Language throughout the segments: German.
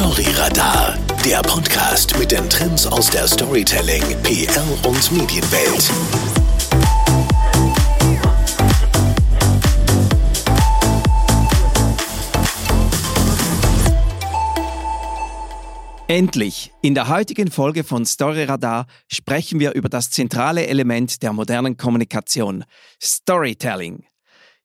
Storyradar, der Podcast mit den Trends aus der Storytelling, PR und Medienwelt. Endlich! In der heutigen Folge von Storyradar sprechen wir über das zentrale Element der modernen Kommunikation, Storytelling.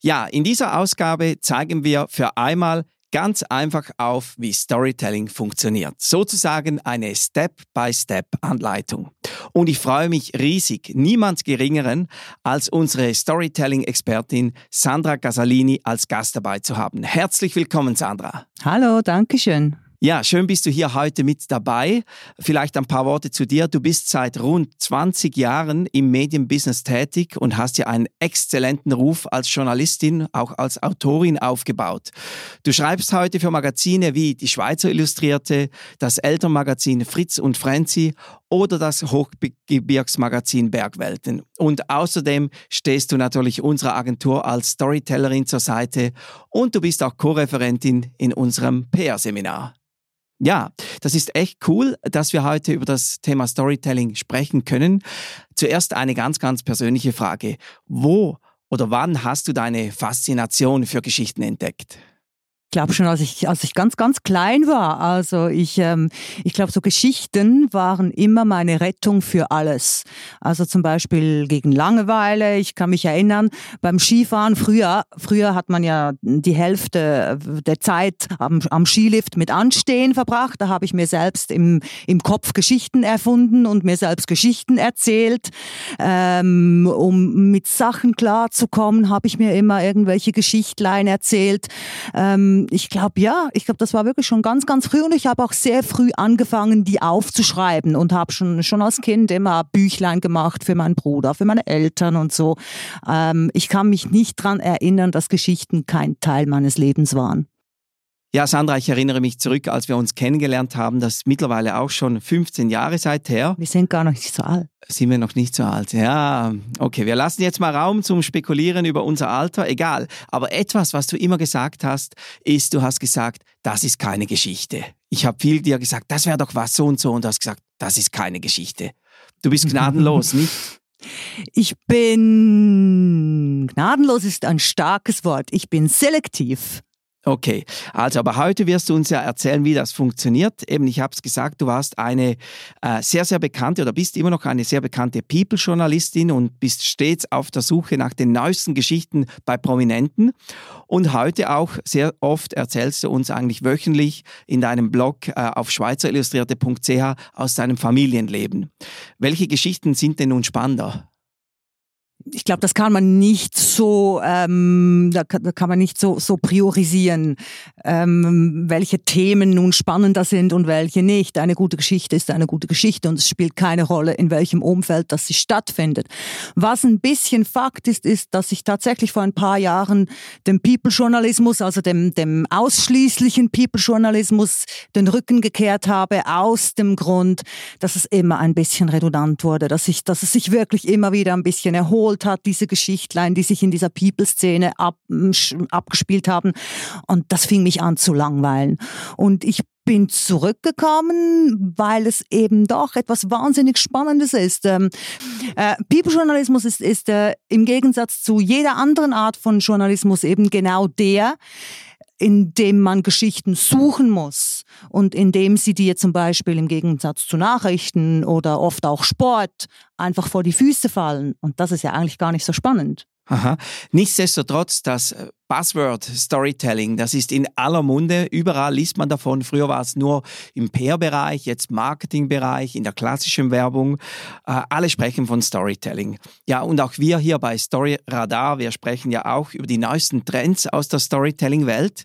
Ja, in dieser Ausgabe zeigen wir für einmal ganz einfach auf, wie Storytelling funktioniert. Sozusagen eine Step-by-Step-Anleitung. Und ich freue mich riesig, niemand Geringeren als unsere Storytelling-Expertin Sandra Gasalini als Gast dabei zu haben. Herzlich willkommen, Sandra. Hallo, danke schön. Ja, schön bist du hier heute mit dabei. Vielleicht ein paar Worte zu dir. Du bist seit rund 20 Jahren im Medienbusiness tätig und hast ja einen exzellenten Ruf als Journalistin, auch als Autorin aufgebaut. Du schreibst heute für Magazine wie die Schweizer Illustrierte, das Elternmagazin Fritz und Frenzy oder das Hochgebirgsmagazin Bergwelten. Und außerdem stehst du natürlich unserer Agentur als Storytellerin zur Seite und du bist auch Co-Referentin in unserem PR-Seminar. Ja, das ist echt cool, dass wir heute über das Thema Storytelling sprechen können. Zuerst eine ganz, ganz persönliche Frage. Wo oder wann hast du deine Faszination für Geschichten entdeckt? Glaube schon, als ich, als ich ganz, ganz klein war. Also ich, ähm, ich glaube, so Geschichten waren immer meine Rettung für alles. Also zum Beispiel gegen Langeweile. Ich kann mich erinnern, beim Skifahren früher, früher hat man ja die Hälfte der Zeit am, am Skilift mit Anstehen verbracht. Da habe ich mir selbst im, im Kopf Geschichten erfunden und mir selbst Geschichten erzählt. Ähm, um mit Sachen klarzukommen, habe ich mir immer irgendwelche Geschichtlein erzählt. Ähm, ich glaube, ja, ich glaube, das war wirklich schon ganz, ganz früh und ich habe auch sehr früh angefangen, die aufzuschreiben und habe schon, schon als Kind immer Büchlein gemacht für meinen Bruder, für meine Eltern und so. Ähm, ich kann mich nicht dran erinnern, dass Geschichten kein Teil meines Lebens waren. Ja, Sandra, ich erinnere mich zurück, als wir uns kennengelernt haben, das ist mittlerweile auch schon 15 Jahre seither. Wir sind gar noch nicht so alt. Sind wir noch nicht so alt? Ja, okay, wir lassen jetzt mal Raum zum Spekulieren über unser Alter, egal. Aber etwas, was du immer gesagt hast, ist, du hast gesagt, das ist keine Geschichte. Ich habe viel dir gesagt, das wäre doch was so und so und du hast gesagt, das ist keine Geschichte. Du bist gnadenlos, nicht? Ich bin gnadenlos ist ein starkes Wort. Ich bin selektiv. Okay, also aber heute wirst du uns ja erzählen, wie das funktioniert. Eben, ich habe es gesagt, du warst eine äh, sehr, sehr bekannte oder bist immer noch eine sehr bekannte People-Journalistin und bist stets auf der Suche nach den neuesten Geschichten bei Prominenten. Und heute auch sehr oft erzählst du uns eigentlich wöchentlich in deinem Blog äh, auf schweizerillustrierte.ch aus deinem Familienleben. Welche Geschichten sind denn nun spannender? Ich glaube, das kann man nicht so, ähm, da, kann, da kann man nicht so, so priorisieren, ähm, welche Themen nun spannender sind und welche nicht. Eine gute Geschichte ist eine gute Geschichte und es spielt keine Rolle, in welchem Umfeld das sie stattfindet. Was ein bisschen Fakt ist, ist, dass ich tatsächlich vor ein paar Jahren dem People-Journalismus, also dem, dem ausschließlichen People-Journalismus, den Rücken gekehrt habe, aus dem Grund, dass es immer ein bisschen redundant wurde, dass, ich, dass es sich wirklich immer wieder ein bisschen erholt geholt hat, diese Geschichtlein, die sich in dieser People-Szene ab, abgespielt haben. Und das fing mich an zu langweilen. Und ich bin zurückgekommen, weil es eben doch etwas wahnsinnig Spannendes ist. Ähm, äh, People-Journalismus ist, ist äh, im Gegensatz zu jeder anderen Art von Journalismus eben genau der, in dem man Geschichten suchen muss und in dem sie dir zum Beispiel im Gegensatz zu Nachrichten oder oft auch Sport einfach vor die Füße fallen. Und das ist ja eigentlich gar nicht so spannend. Aha. Nichtsdestotrotz, das äh, Buzzword Storytelling, das ist in aller Munde. Überall liest man davon. Früher war es nur im PR-Bereich, jetzt Marketingbereich, in der klassischen Werbung. Äh, alle sprechen von Storytelling. Ja, und auch wir hier bei Story Radar, wir sprechen ja auch über die neuesten Trends aus der Storytelling-Welt.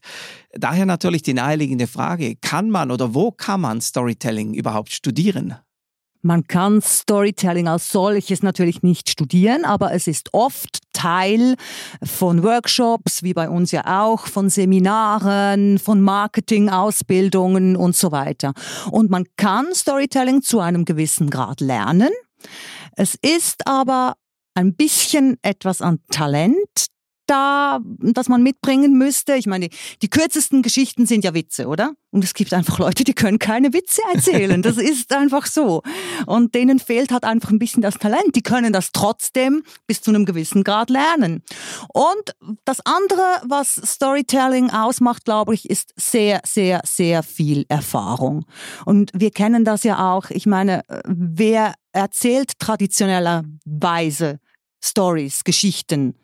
Daher natürlich die naheliegende Frage, kann man oder wo kann man Storytelling überhaupt studieren? Man kann Storytelling als solches natürlich nicht studieren, aber es ist oft Teil von Workshops, wie bei uns ja auch, von Seminaren, von Marketingausbildungen und so weiter. Und man kann Storytelling zu einem gewissen Grad lernen. Es ist aber ein bisschen etwas an Talent da, das man mitbringen müsste? Ich meine, die kürzesten Geschichten sind ja Witze, oder? Und es gibt einfach Leute, die können keine Witze erzählen. Das ist einfach so. Und denen fehlt halt einfach ein bisschen das Talent. Die können das trotzdem bis zu einem gewissen Grad lernen. Und das andere, was Storytelling ausmacht, glaube ich, ist sehr, sehr, sehr viel Erfahrung. Und wir kennen das ja auch. Ich meine, wer erzählt traditionellerweise Stories, Geschichten?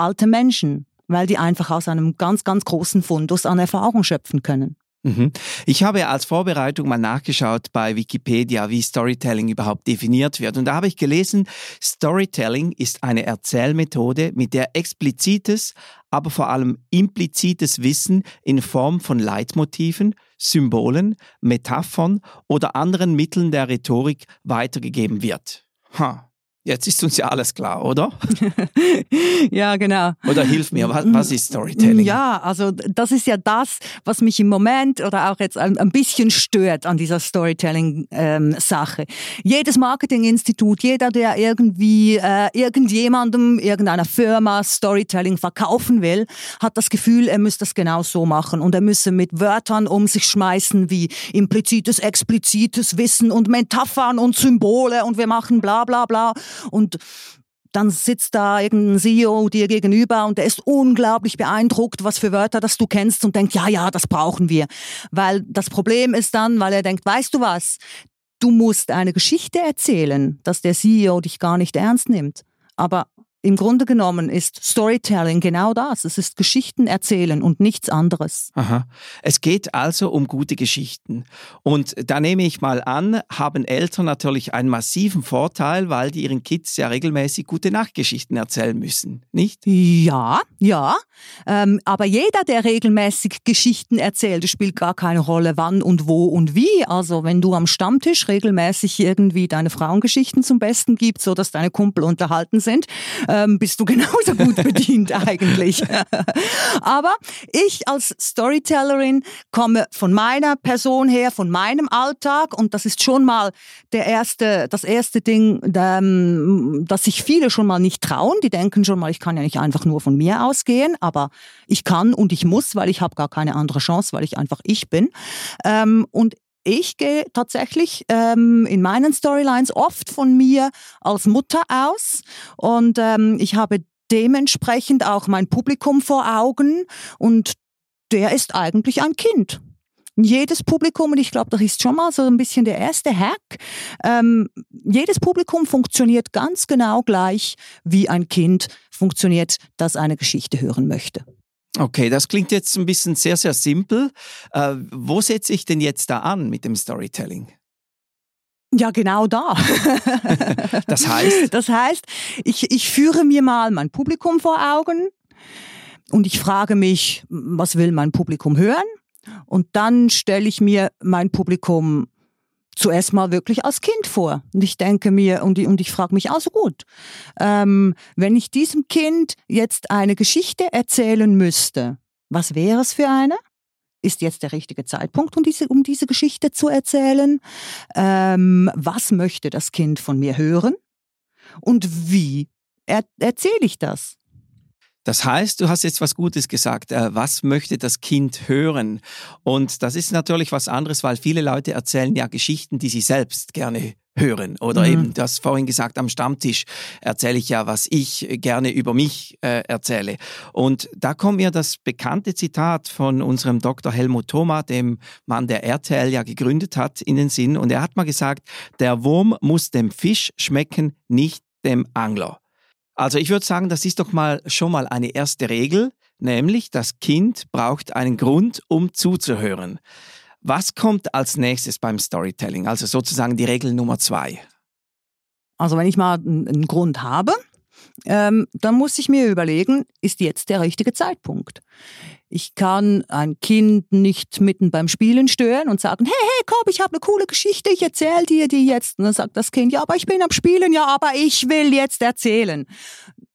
Alte Menschen, weil die einfach aus einem ganz, ganz großen Fundus an Erfahrung schöpfen können. Mhm. Ich habe als Vorbereitung mal nachgeschaut bei Wikipedia, wie Storytelling überhaupt definiert wird. Und da habe ich gelesen, Storytelling ist eine Erzählmethode, mit der explizites, aber vor allem implizites Wissen in Form von Leitmotiven, Symbolen, Metaphern oder anderen Mitteln der Rhetorik weitergegeben wird. Ha. Jetzt ist uns ja alles klar, oder? ja, genau. Oder hilf mir, was, was, ist Storytelling? Ja, also das ist ja das, was mich im Moment oder auch jetzt ein, ein bisschen stört an dieser Storytelling-Sache. Ähm, Jedes Marketinginstitut, jeder, der irgendwie äh, irgendjemandem, irgendeiner Firma Storytelling verkaufen will, hat das Gefühl, er müsste das genau so machen und er müsse mit Wörtern um sich schmeißen wie implizites, explizites Wissen und Metaphern und Symbole und wir machen bla bla bla und dann sitzt da irgendein CEO dir gegenüber und der ist unglaublich beeindruckt, was für Wörter das du kennst und denkt, ja, ja, das brauchen wir. Weil das Problem ist dann, weil er denkt, weißt du was, du musst eine Geschichte erzählen, dass der CEO dich gar nicht ernst nimmt. Aber im Grunde genommen ist Storytelling genau das. Es ist Geschichten erzählen und nichts anderes. Aha. Es geht also um gute Geschichten. Und da nehme ich mal an, haben Eltern natürlich einen massiven Vorteil, weil die ihren Kids ja regelmäßig gute Nachtgeschichten erzählen müssen, nicht? Ja, ja. Ähm, aber jeder, der regelmäßig Geschichten erzählt, spielt gar keine Rolle, wann und wo und wie. Also wenn du am Stammtisch regelmäßig irgendwie deine Frauengeschichten zum Besten gibst, so dass deine Kumpel unterhalten sind, ähm, bist du genauso gut bedient eigentlich. Aber ich als Storytellerin komme von meiner Person her, von meinem Alltag und das ist schon mal der erste, das erste Ding, ähm, dass sich viele schon mal nicht trauen. Die denken schon mal, ich kann ja nicht einfach nur von mir ausgehen, aber ich kann und ich muss, weil ich habe gar keine andere Chance, weil ich einfach ich bin. Ähm, und ich gehe tatsächlich ähm, in meinen Storylines oft von mir als Mutter aus und ähm, ich habe dementsprechend auch mein Publikum vor Augen und der ist eigentlich ein Kind. Jedes Publikum, und ich glaube, das ist schon mal so ein bisschen der erste Hack, ähm, jedes Publikum funktioniert ganz genau gleich, wie ein Kind funktioniert, das eine Geschichte hören möchte. Okay, das klingt jetzt ein bisschen sehr, sehr simpel. Äh, wo setze ich denn jetzt da an mit dem Storytelling? Ja, genau da. das heißt? Das heißt, ich, ich führe mir mal mein Publikum vor Augen und ich frage mich, was will mein Publikum hören? Und dann stelle ich mir mein Publikum zuerst mal wirklich als Kind vor. Und ich denke mir, und ich, und ich frage mich, also gut, ähm, wenn ich diesem Kind jetzt eine Geschichte erzählen müsste, was wäre es für eine? Ist jetzt der richtige Zeitpunkt, um diese, um diese Geschichte zu erzählen? Ähm, was möchte das Kind von mir hören? Und wie er, erzähle ich das? Das heißt, du hast jetzt was Gutes gesagt. Äh, was möchte das Kind hören? Und das ist natürlich was anderes, weil viele Leute erzählen ja Geschichten, die sie selbst gerne hören. Oder mhm. eben, du hast vorhin gesagt, am Stammtisch erzähle ich ja, was ich gerne über mich äh, erzähle. Und da kommt mir das bekannte Zitat von unserem Dr. Helmut Thoma, dem Mann, der RTL ja gegründet hat, in den Sinn. Und er hat mal gesagt, der Wurm muss dem Fisch schmecken, nicht dem Angler. Also ich würde sagen, das ist doch mal schon mal eine erste Regel, nämlich das Kind braucht einen Grund, um zuzuhören. Was kommt als nächstes beim Storytelling? Also sozusagen die Regel Nummer zwei. Also wenn ich mal einen Grund habe, ähm, dann muss ich mir überlegen, ist jetzt der richtige Zeitpunkt? Ich kann ein Kind nicht mitten beim Spielen stören und sagen, hey, hey, komm, ich habe eine coole Geschichte, ich erzähle dir die jetzt. Und dann sagt das Kind, ja, aber ich bin am Spielen, ja, aber ich will jetzt erzählen.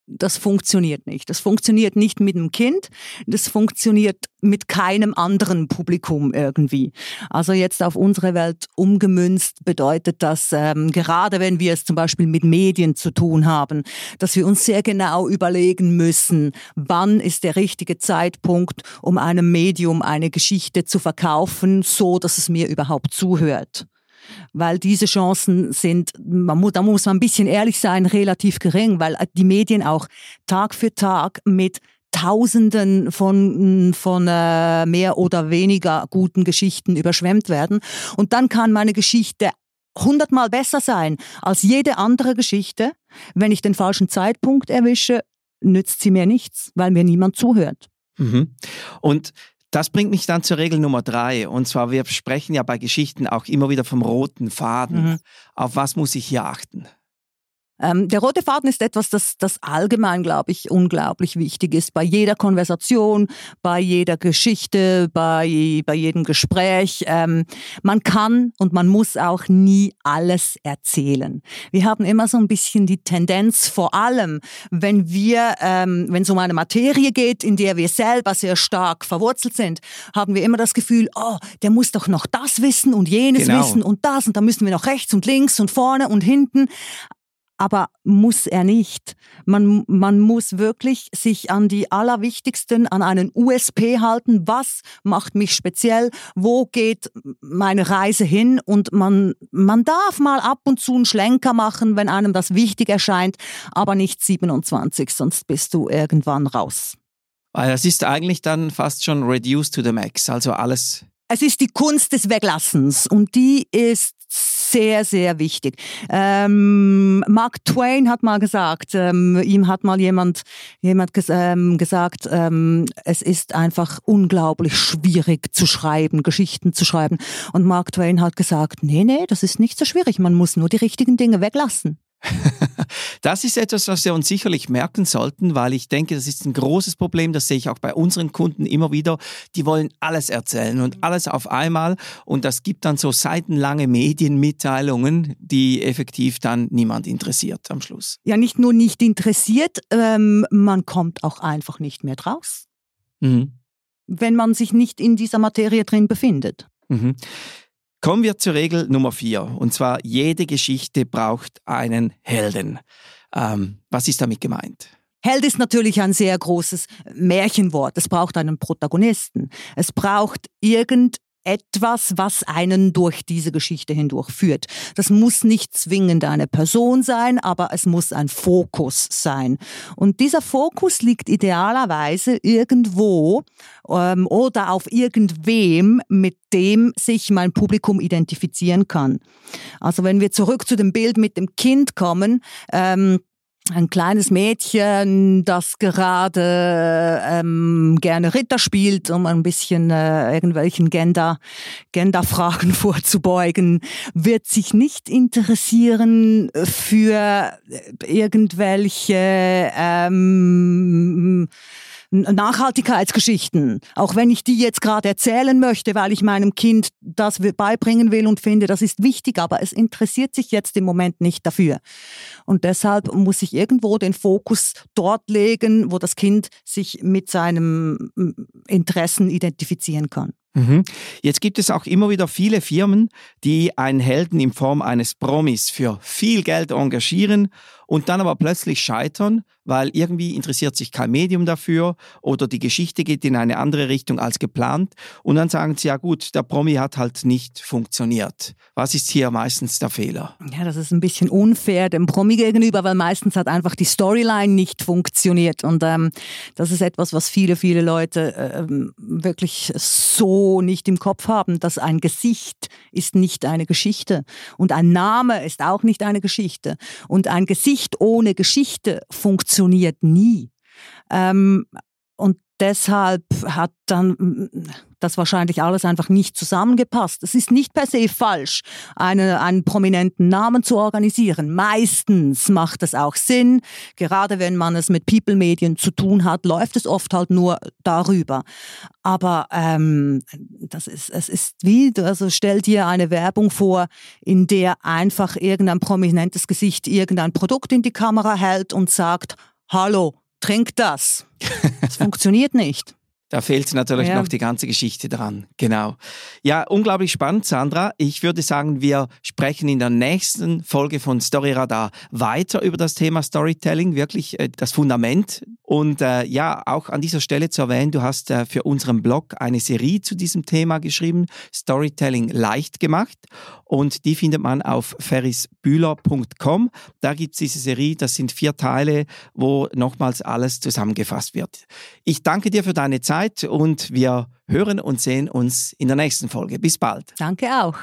Das funktioniert nicht. Das funktioniert nicht mit einem Kind, das funktioniert mit keinem anderen Publikum irgendwie. Also jetzt auf unsere Welt umgemünzt bedeutet das, ähm, gerade wenn wir es zum Beispiel mit Medien zu tun haben, dass wir uns sehr genau überlegen müssen, wann ist der richtige Zeitpunkt, um einem Medium eine Geschichte zu verkaufen, so dass es mir überhaupt zuhört weil diese Chancen sind, man muss, da muss man ein bisschen ehrlich sein, relativ gering, weil die Medien auch Tag für Tag mit Tausenden von, von äh, mehr oder weniger guten Geschichten überschwemmt werden. Und dann kann meine Geschichte hundertmal besser sein als jede andere Geschichte. Wenn ich den falschen Zeitpunkt erwische, nützt sie mir nichts, weil mir niemand zuhört. Mhm. Und das bringt mich dann zur Regel Nummer drei. Und zwar, wir sprechen ja bei Geschichten auch immer wieder vom roten Faden. Mhm. Auf was muss ich hier achten? Ähm, der rote Faden ist etwas, das, das allgemein, glaube ich, unglaublich wichtig ist. Bei jeder Konversation, bei jeder Geschichte, bei, bei jedem Gespräch. Ähm, man kann und man muss auch nie alles erzählen. Wir haben immer so ein bisschen die Tendenz, vor allem, wenn wir, ähm, wenn es um eine Materie geht, in der wir selber sehr stark verwurzelt sind, haben wir immer das Gefühl, oh, der muss doch noch das wissen und jenes genau. wissen und das und da müssen wir noch rechts und links und vorne und hinten aber muss er nicht. Man, man muss wirklich sich an die allerwichtigsten, an einen USP halten. Was macht mich speziell? Wo geht meine Reise hin? Und man, man darf mal ab und zu einen Schlenker machen, wenn einem das wichtig erscheint, aber nicht 27, sonst bist du irgendwann raus. Weil das ist eigentlich dann fast schon reduced to the max, also alles es ist die Kunst des Weglassens und die ist sehr, sehr wichtig. Ähm, Mark Twain hat mal gesagt, ähm, ihm hat mal jemand, jemand ges ähm, gesagt, ähm, es ist einfach unglaublich schwierig zu schreiben, Geschichten zu schreiben. Und Mark Twain hat gesagt, nee, nee, das ist nicht so schwierig, man muss nur die richtigen Dinge weglassen. Das ist etwas, was wir uns sicherlich merken sollten, weil ich denke, das ist ein großes Problem. Das sehe ich auch bei unseren Kunden immer wieder. Die wollen alles erzählen und alles auf einmal. Und das gibt dann so seitenlange Medienmitteilungen, die effektiv dann niemand interessiert am Schluss. Ja, nicht nur nicht interessiert, ähm, man kommt auch einfach nicht mehr draus. Mhm. Wenn man sich nicht in dieser Materie drin befindet. Mhm. Kommen wir zur Regel Nummer vier. Und zwar, jede Geschichte braucht einen Helden. Ähm, was ist damit gemeint? Held ist natürlich ein sehr großes Märchenwort. Es braucht einen Protagonisten. Es braucht irgend etwas, was einen durch diese Geschichte hindurch führt. Das muss nicht zwingend eine Person sein, aber es muss ein Fokus sein. Und dieser Fokus liegt idealerweise irgendwo ähm, oder auf irgendwem, mit dem sich mein Publikum identifizieren kann. Also wenn wir zurück zu dem Bild mit dem Kind kommen, ähm, ein kleines Mädchen, das gerade ähm, gerne Ritter spielt, um ein bisschen äh, irgendwelchen Gender, Genderfragen vorzubeugen, wird sich nicht interessieren für irgendwelche ähm, Nachhaltigkeitsgeschichten, auch wenn ich die jetzt gerade erzählen möchte, weil ich meinem Kind das beibringen will und finde, das ist wichtig, aber es interessiert sich jetzt im Moment nicht dafür. Und deshalb muss ich irgendwo den Fokus dort legen, wo das Kind sich mit seinem Interessen identifizieren kann. Mhm. Jetzt gibt es auch immer wieder viele Firmen, die einen Helden in Form eines Promis für viel Geld engagieren und dann aber plötzlich scheitern, weil irgendwie interessiert sich kein Medium dafür oder die Geschichte geht in eine andere Richtung als geplant und dann sagen sie, ja gut, der Promi hat halt nicht funktioniert. Was ist hier meistens der Fehler? Ja, das ist ein bisschen unfair dem Promi gegenüber, weil meistens hat einfach die Storyline nicht funktioniert und ähm, das ist etwas, was viele, viele Leute äh, wirklich so nicht im Kopf haben, dass ein Gesicht ist nicht eine Geschichte und ein Name ist auch nicht eine Geschichte und ein Gesicht Gesicht ohne Geschichte funktioniert nie. Ähm, und deshalb hat dann das wahrscheinlich alles einfach nicht zusammengepasst. Es ist nicht per se falsch, eine, einen prominenten Namen zu organisieren. Meistens macht es auch Sinn. Gerade wenn man es mit People-Medien zu tun hat, läuft es oft halt nur darüber. Aber ähm, das ist, es ist wie, also stell dir eine Werbung vor, in der einfach irgendein prominentes Gesicht irgendein Produkt in die Kamera hält und sagt, hallo, trink das. Das funktioniert nicht. Da fehlt natürlich Ja. noch die ganze Geschichte dran. Genau. Ja, unglaublich spannend, Sandra. Ich würde sagen, wir sprechen in der nächsten Folge von Storyradar weiter über das Thema Storytelling, wirklich äh, das Fundament. Und äh, ja, auch an dieser Stelle zu erwähnen, du hast äh, für unseren Blog eine Serie zu diesem Thema geschrieben, Storytelling leicht gemacht. Und die findet man auf ferrisbühler.com. Da gibt es diese Serie, das sind vier Teile, wo nochmals alles zusammengefasst wird. Ich danke dir für deine Zeit und wir hören und sehen uns in der nächsten Folge. Bis bald. Danke auch.